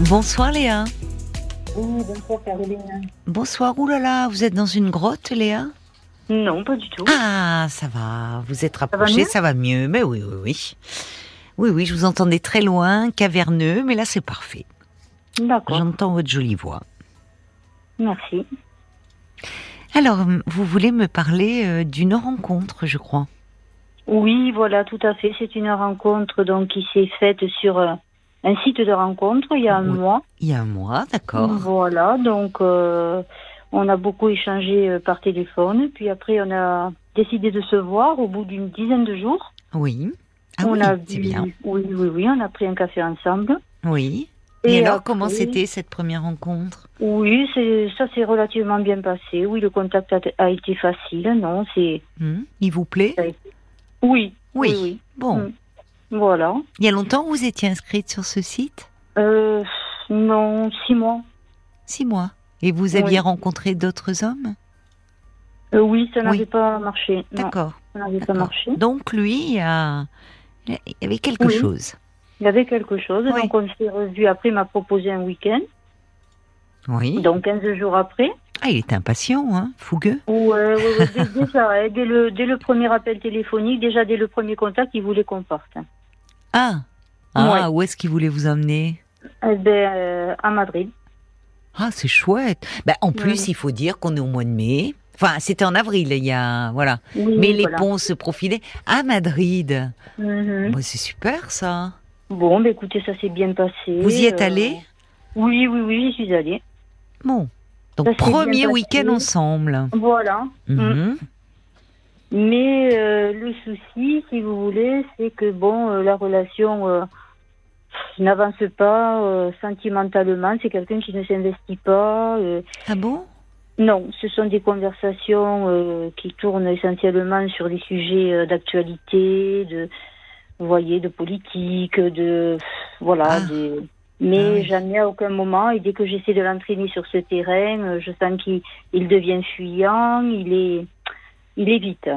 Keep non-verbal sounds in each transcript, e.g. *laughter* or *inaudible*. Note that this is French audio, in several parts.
Bonsoir Léa. Oui, bonsoir Caroline. Bonsoir, oulala, vous êtes dans une grotte Léa? Non, pas du tout. Ah, ça va, vous êtes rapprochée, ça va mieux. Mais oui, oui, oui. Oui, oui, je vous entendais très loin, caverneux, mais là c'est parfait. D'accord, J'entends votre jolie voix. merci. Alors, vous voulez me parler euh, d'une rencontre, je crois. Oui, voilà, tout à fait. C'est une rencontre donc qui s'est faite sur euh, un site de rencontre il y a un Oui. mois. Il y a un mois, d'accord. Voilà, donc euh, on a beaucoup échangé euh, par téléphone. Puis après, on a décidé de se voir au bout d'une dizaine de jours. Oui. Ah on oui, a bu- bien. Oui, oui, oui, on a pris un café ensemble. Oui. Et, alors, après- comment c'était cette première rencontre? Oui, ça s'est relativement bien passé. Oui, le contact a, a été facile. Non, c'est Hmm Il vous plaît? Oui, Oui. Bon. Mm. Voilà. Il y a longtemps vous étiez inscrite sur ce site Euh, non, six mois. Six mois. Et vous aviez Oui. rencontré d'autres hommes Euh, oui, ça n'avait Oui. pas marché. D'accord. ça n'avait pas marché. Donc lui, il, a... il y avait quelque Oui. chose. Il y avait quelque chose. Donc, on s'est revu. Après, il m'a proposé un week-end. Oui. Donc, 15 jours après. Ah, il était impatient, hein, fougueux. Ouais, ouais, ouais, *laughs* dès, dès ça, dès, le, dès le premier appel téléphonique, déjà dès le premier contact, il voulait qu'on parte. Ah, ah Ouais. où est-ce qu'il voulait vous emmener Eh ben, euh, à Madrid. Ah, c'est chouette. Ben, en plus, Oui. il faut dire qu'on est au mois de mai. Enfin, c'était en avril, il y a voilà. Oui, Mais les voilà. ponts se profilaient à Madrid. Bah, c'est super ça. Bon, ben, écoutez, ça s'est bien passé. Vous y êtes Euh, allé Oui, oui, oui, j'y suis allée. Bon. Donc Ça premier week-end ensemble. Voilà. Mhm. Mais euh, le souci, si vous voulez, c'est que bon, euh, la relation euh, n'avance pas euh, sentimentalement. C'est quelqu'un qui ne s'investit pas. euh. Ah bon? Non, ce sont des conversations euh, qui tournent essentiellement sur des sujets d'actualité, de, vous voyez, de politique, de voilà. Ah. des- Mais Ah oui. jamais à aucun moment. Et dès que j'essaie de l'entraîner sur ce terrain, je sens qu'il il devient fuyant. Il est, il est vite.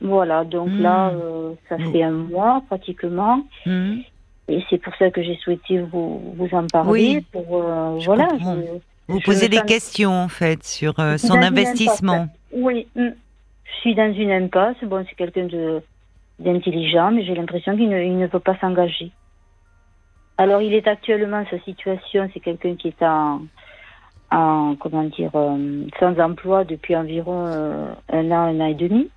Voilà. Donc Hmm. là, euh, ça Hmm. fait un mois pratiquement. Mhm. Et c'est pour ça que j'ai souhaité vous, vous en parler. Oui, pour, euh, voilà. je- Vous Je posez des questions en fait sur euh, son investissement. Oui, mm. je suis dans une impasse. Bon, c'est quelqu'un de d'intelligent, mais j'ai l'impression qu'il ne, ne veut pas s'engager. Alors, il est actuellement sa situation, c'est quelqu'un qui est en, en comment dire, euh, sans emploi depuis environ euh, un an, un an et demi.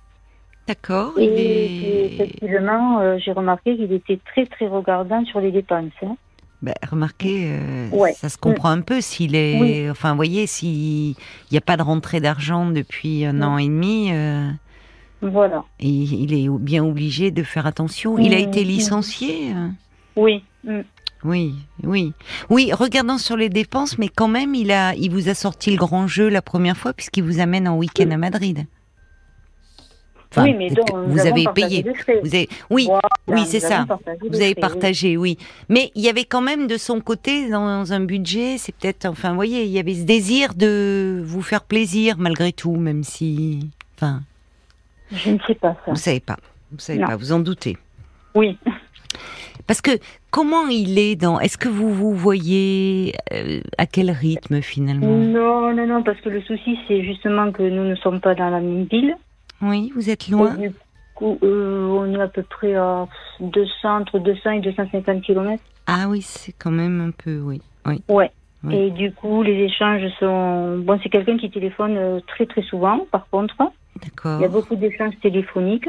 D'accord. Et est... effectivement, euh, j'ai remarqué qu'il était très très regardant sur les dépenses. hein. Ben, remarquez, Ouais. ça se comprend un peu s'il est, Oui. enfin, vous voyez, s'il n'y a pas de rentrée d'argent depuis un Oui. an et demi, Voilà. il, il est bien obligé de faire attention. Il a Mhm. été licencié. euh, Oui. Oui, oui, oui. Regardant sur les dépenses, mais quand même, il a, il vous a sorti le grand jeu la première fois puisqu'il vous amène en week-end à Madrid. Enfin, oui, mais donc, vous avez payé. Vous avez, oui, Voilà, oui, c'est ça. Vous avez partagé, oui. Mais il y avait quand même de son côté, dans un budget, c'est peut-être, enfin, vous voyez, il y avait ce désir de vous faire plaisir malgré tout, même si, enfin, Je ne sais pas ça. vous savez pas, vous savez Non. pas, vous en doutez. Oui. Parce que comment il est dans, est-ce que vous vous voyez euh, à quel rythme finalement? Non, non, non, parce que le souci, c'est justement que nous ne sommes pas dans la même ville. Oui, vous êtes loin? Et du coup, euh, on est à peu près à 200, entre 200 et 250 km. Ah oui, c'est quand même un peu, oui, oui. Ouais. Oui. Et du coup, les échanges sont. Bon, c'est quelqu'un qui téléphone euh, très, très souvent, par contre. D'accord. Il y a beaucoup d'échanges téléphoniques.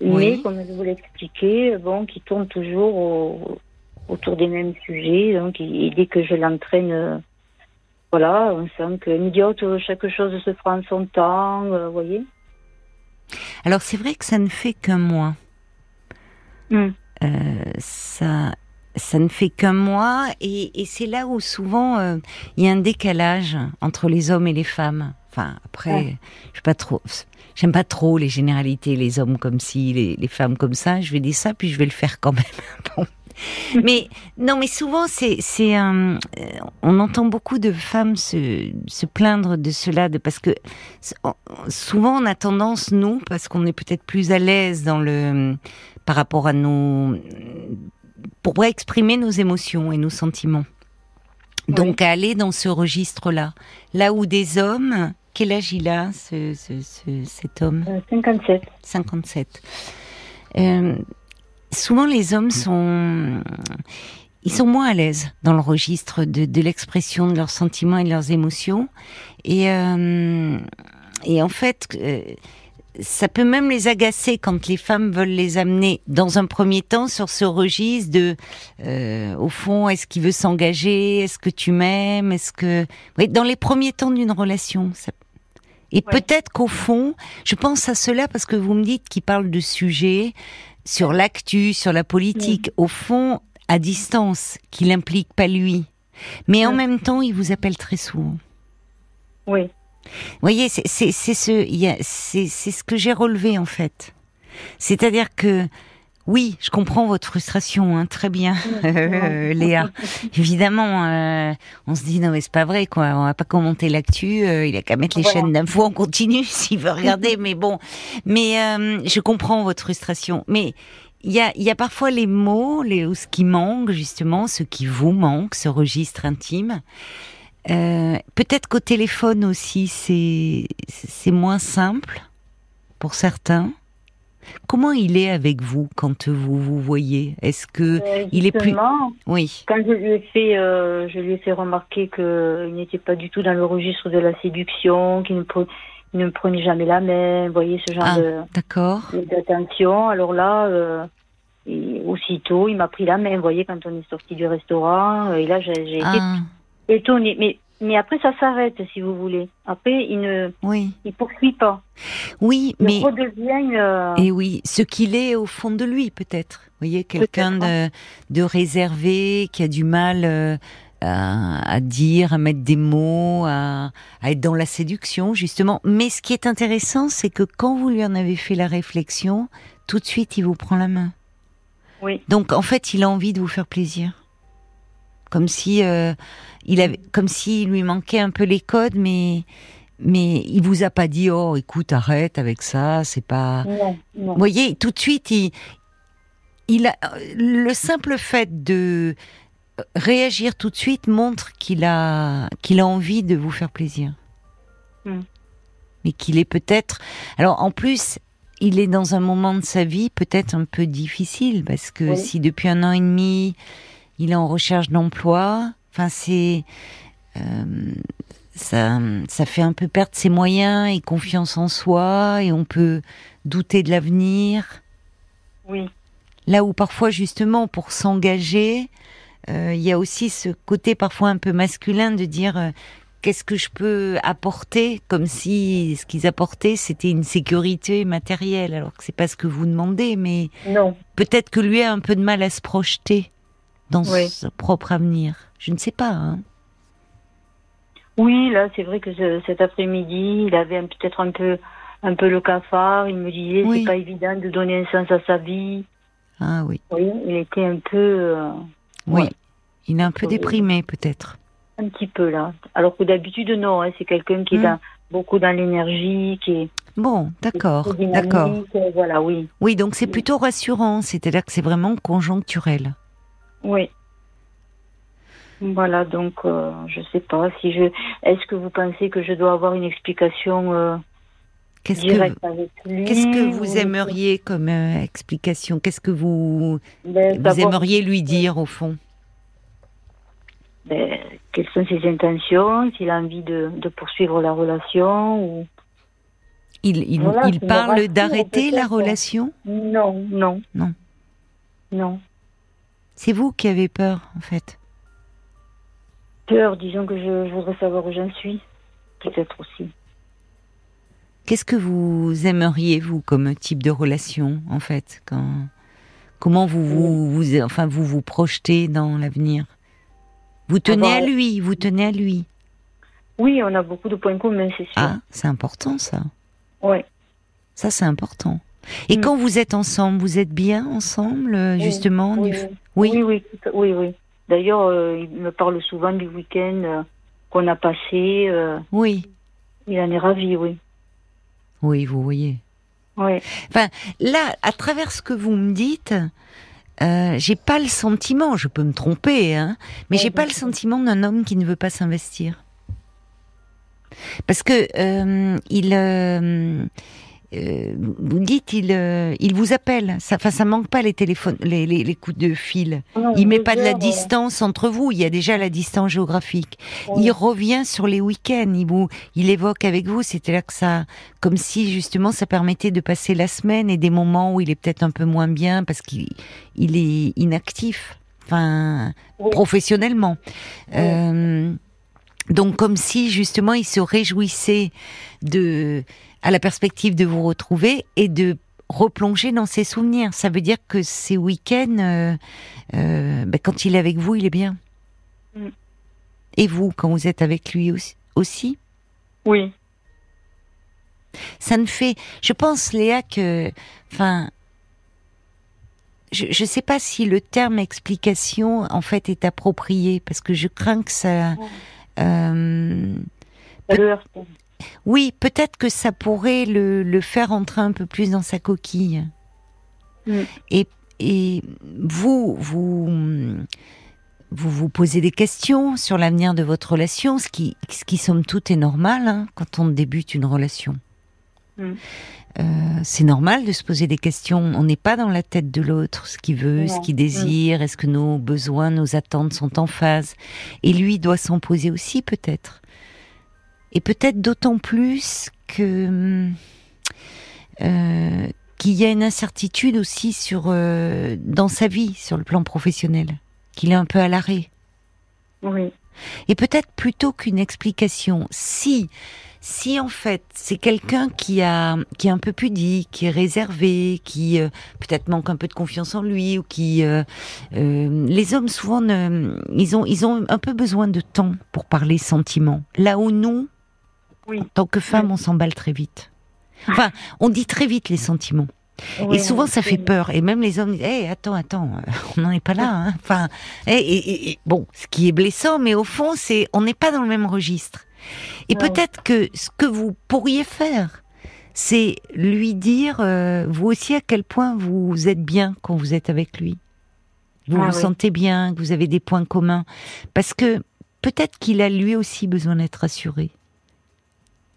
Oui. Mais, comme je vous l'ai expliqué, bon, qui tournent toujours au- autour des mêmes sujets. Donc, et dès que je l'entraîne, euh, voilà, on sent dit, oh, tout- chaque chose se fera en son temps, euh, vous voyez. Alors c'est vrai que ça ne fait qu'un mois. Hmm. Euh, ça, ça ne fait qu'un mois et, et c'est là où souvent euh, il y a un décalage entre les hommes et les femmes. Enfin après, Ouais. je sais pas trop. J'aime pas trop les généralités, les hommes comme ci, les, les femmes comme ça. Je vais dire ça, puis je vais le faire quand même. *laughs* Bon. *laughs* Mais non, mais souvent c'est c'est un. euh, on entend beaucoup de femmes se se plaindre de cela, de parce que souvent on a tendance nous, parce qu'on est peut-être plus à l'aise dans le par rapport à nos pour exprimer nos émotions et nos sentiments. Donc à aller dans ce registre-là. Là où des hommes, quel âge il a, ce, ce- ce- cet homme? Euh, 57. 57. Euh, souvent, les hommes sont, ils sont moins à l'aise dans le registre de, de l'expression de leurs sentiments et de leurs émotions. Et, euh, et en fait, euh, ça peut même les agacer quand les femmes veulent les amener, dans un premier temps, sur ce registre de, euh, au fond, est-ce qu'il veut s'engager? Est-ce que tu m'aimes? Est-ce que, oui, dans les premiers temps d'une relation, ça et Ouais. peut-être qu'au fond, je pense à cela parce que vous me dites qu'il parle de sujets sur l'actu, sur la politique, au fond, à distance, qui l'implique pas lui. Mais en Mm. même temps, il vous appelle très souvent. Oui. Vous voyez, c'est ce, c'est ce que j'ai relevé en fait. C'est-à-dire que oui, je comprends votre frustration, hein, très bien, *laughs* euh, Léa. Évidemment, euh, on se dit non mais c'est pas vrai quoi, on va pas commenter l'actu, euh, il a qu'à mettre les Voilà. chaînes d'infos en continu *laughs* s'il veut regarder, *laughs* mais bon. Mais je comprends votre frustration, mais il y a, il y a parfois les mots, les, ou ce qui manque justement, ce qui vous manque, ce registre intime. Peut-être qu'au téléphone aussi, c'est c'est moins simple pour certains. Comment il est avec vous quand vous vous voyez? Est-ce que Euh, il est plus- oui, Quand je lui ai fait, euh, je lui ai fait remarquer qu'il n'était pas du tout dans le registre de la séduction, qu'il ne, pre- il ne me prenait jamais la main, vous voyez ce genre Ah. de- d'accord. d'attention. Alors là, euh, et aussitôt, il m'a pris la main, vous voyez, quand on est sorti du restaurant. Et là, j'ai j'ai été Ah, étonnée. Mais, mais après, ça s'arrête, si vous voulez. Après, il ne oui, il poursuit pas. oui, Il mais redevient... euh, et oui, ce qu'il est au fond de lui peut-être. Vous voyez, quelqu'un de, de réservé qui a du mal euh, à, à dire, à mettre des mots, à, à être dans la séduction justement. Mais ce qui est intéressant, c'est que quand vous lui en avez fait la réflexion, tout de suite, il vous prend la main. Oui. Donc en fait, il a envie de vous faire plaisir, comme si euh, il avait, comme s'il lui manquait un peu les codes, mais mais il vous a pas dit oh écoute arrête avec ça, c'est pas. Non, non. Vous voyez, tout de suite, il, il a le simple fait de réagir tout de suite montre qu'il a qu'il a envie de vous faire plaisir, Hmm. mais qu'il est peut-être. Alors en plus. Il est dans un moment de sa vie peut-être un peu difficile parce que Oui. si depuis un an et demi il est en recherche d'emploi, enfin c'est euh, ça, ça fait un peu perdre ses moyens et confiance en soi et on peut douter de l'avenir. Oui, Là où parfois justement pour s'engager, euh, il y a aussi ce côté parfois un peu masculin de dire euh, qu'est-ce que je peux apporter, comme si ce qu'ils apportaient c'était une sécurité matérielle, alors que c'est pas ce que vous demandez, mais non. peut-être que lui a un peu de mal à se projeter dans Oui. son propre avenir. Je ne sais pas. Hein. Oui, là, c'est vrai que ce- cet après-midi, il avait peut-être un peu, un peu le cafard. Il me disait, Oui. c'est pas évident de donner un sens à sa vie. Ah oui, Oui, il était un peu, euh, oui. Ouais. Il est un peu déprimé peut-être. un petit peu là. Alors que d'habitude, non. hein, c'est quelqu'un qui est Hmm. dans- beaucoup dans l'énergie, qui est Bon, d'accord, d'accord. Voilà, oui, Oui, donc c'est plutôt rassurant, c'est-à-dire que c'est vraiment conjoncturel. Oui. Voilà, donc euh, je sais pas si je. Est-ce que vous pensez que je dois avoir une explication euh, Qu'est-ce que, directe avec lui qu'est-ce que vous ou- aimeriez comme euh, explication? Qu'est-ce que vous, Ben, vous aimeriez lui dire au fond? Ben, quelles sont ses intentions, s'il a envie de, de poursuivre la relation ou Il, il, Voilà, parle d'arrêter la relation? Non, non, Non. non. C'est vous qui avez peur, en fait. Peur, disons que je, je voudrais savoir où j'en suis, peut-être aussi. Qu'est-ce que vous aimeriez, vous, comme type de relation, en fait quand... Comment vous vous, vous, enfin, vous vous projetez dans l'avenir? Vous tenez Avoir- à lui, vous tenez à lui. Oui, on a beaucoup de points communs, c'est sûr. Ah, c'est important, ça. Ouais. Ça, c'est important. Et Mm. quand vous êtes ensemble, vous êtes bien ensemble, euh, Oui, justement oui, du- oui, Oui. oui, oui, oui, oui. D'ailleurs, euh, il me parle souvent du week-end euh, qu'on a passé. euh, Oui, il en est ravi, oui. oui, vous voyez. Ouais. Là, à travers ce que vous me dites, j'ai pas le sentiment, je peux me tromper, hein, mais Ouais, j'ai pas le sentiment d'un homme qui ne veut pas s'investir. Parce que il, euh, vous dites, il, euh, il vous appelle. Ça, enfin, ça manque pas les téléphones, les, les, les coups de fil. Non, Il met pas de la euh, distance entre vous. Il y a déjà la distance géographique. Il revient sur les week-ends. Il vous, il évoque avec vous. C'était là que ça, comme si justement ça permettait de passer la semaine et des moments où il est peut-être un peu moins bien parce qu'il il est inactif. Enfin, Oui. professionnellement. Oui. Donc comme si justement il se réjouissait de à la perspective de vous retrouver et de replonger dans ses souvenirs. Ça veut dire que ces week-ends, euh, euh, ben, quand il est avec vous, il est bien. Mm. Et vous, quand vous êtes avec lui aussi, aussi? Oui. ça ne fait. Je pense, Léa, que. Enfin. Je ne sais pas si le terme explication, en fait, est approprié, parce que je crains que ça. euh, Ça le heurte. Oui, peut-être que ça pourrait le, le faire entrer un peu plus dans sa coquille. Mm. Et, et vous, vous, vous vous posez des questions sur l'avenir de votre relation, ce qui, ce qui somme toute est normal hein, quand on débute une relation. Mm. Euh, c'est normal de se poser des questions. On n'est pas dans la tête de l'autre, ce qu'il veut, ce qu'il désire, est-ce que nos besoins, nos attentes sont en phase. Et lui doit s'en poser aussi peut-être. Et peut-être d'autant plus que euh, qu'il y a une incertitude aussi sur euh, dans sa vie, sur le plan professionnel, qu'il est un peu à l'arrêt. Oui. Et peut-être plutôt qu'une explication, si si en fait c'est quelqu'un qui a qui est un peu pudique, qui est réservé, qui euh, peut-être manque un peu de confiance en lui ou qui euh, euh, les hommes souvent ne- ils ont ils ont un peu besoin de temps pour parler sentiments. Là où nous Oui. en tant que femmes on s'emballe très vite. Enfin, on dit très vite les sentiments. Oui, Et souvent, ça fait peur. Et même les hommes disent, hey, attends, attends, euh, on n'en est pas là. Hein. Enfin, et, et- et- bon, ce qui est blessant, mais au fond, c'est, on n'est pas dans le même registre. Et peut-être que ce que vous pourriez faire, c'est lui dire, euh, vous aussi, à quel point vous êtes bien quand vous êtes avec lui. Vous Ah vous oui. sentez bien, que vous avez des points communs. Parce que peut-être qu'il a lui aussi besoin d'être rassuré.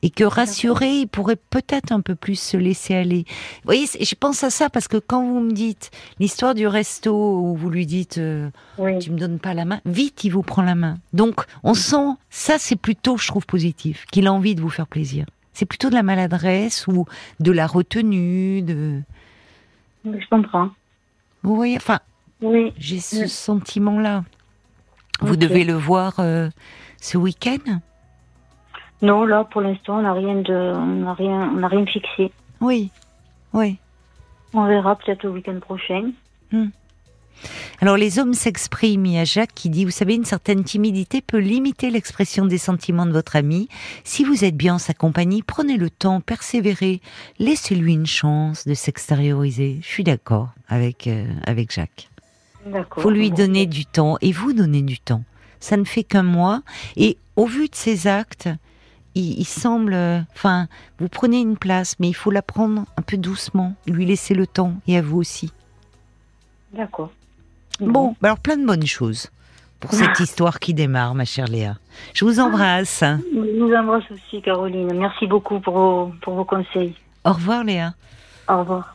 Et que rassuré, il pourrait peut-être un peu plus se laisser aller. Vous voyez, je pense à ça parce que quand vous me dites l'histoire du resto où vous lui dites euh, Oui. tu me donnes pas la main, vite il vous prend la main. Donc on sent ça c'est plutôt je trouve positif qu'il a envie de vous faire plaisir. C'est plutôt de la maladresse ou de la retenue de Je comprends. vous voyez enfin Oui. j'ai ce sentiment là. Vous devez le voir euh, ce week-end Non, là, pour l'instant, on n'a rien de, on n'a rien, on n'a rien fixé. Oui. Oui. On verra peut-être le week-end prochain. Alors les hommes s'expriment. Il y a Jacques qui dit, vous savez, une certaine timidité peut limiter l'expression des sentiments de votre ami. Si vous êtes bien en sa compagnie, prenez le temps, persévérez, laissez-lui une chance de s'extérioriser. Je suis d'accord avec euh, avec Jacques. D'accord. Faut lui donner du temps et vous donner du temps. Ça ne fait qu'un mois et au vu de ses actes, il, il semble, euh, enfin, vous prenez une place, mais il faut la prendre un peu doucement, lui laisser le temps et à vous aussi. D'accord. Bon, bah alors plein de bonnes choses pour *laughs* cette histoire qui démarre, ma chère Léa. Je vous embrasse. Je vous embrasse aussi, Caroline. Merci beaucoup pour vos, pour vos conseils. Au revoir, Léa. Au revoir.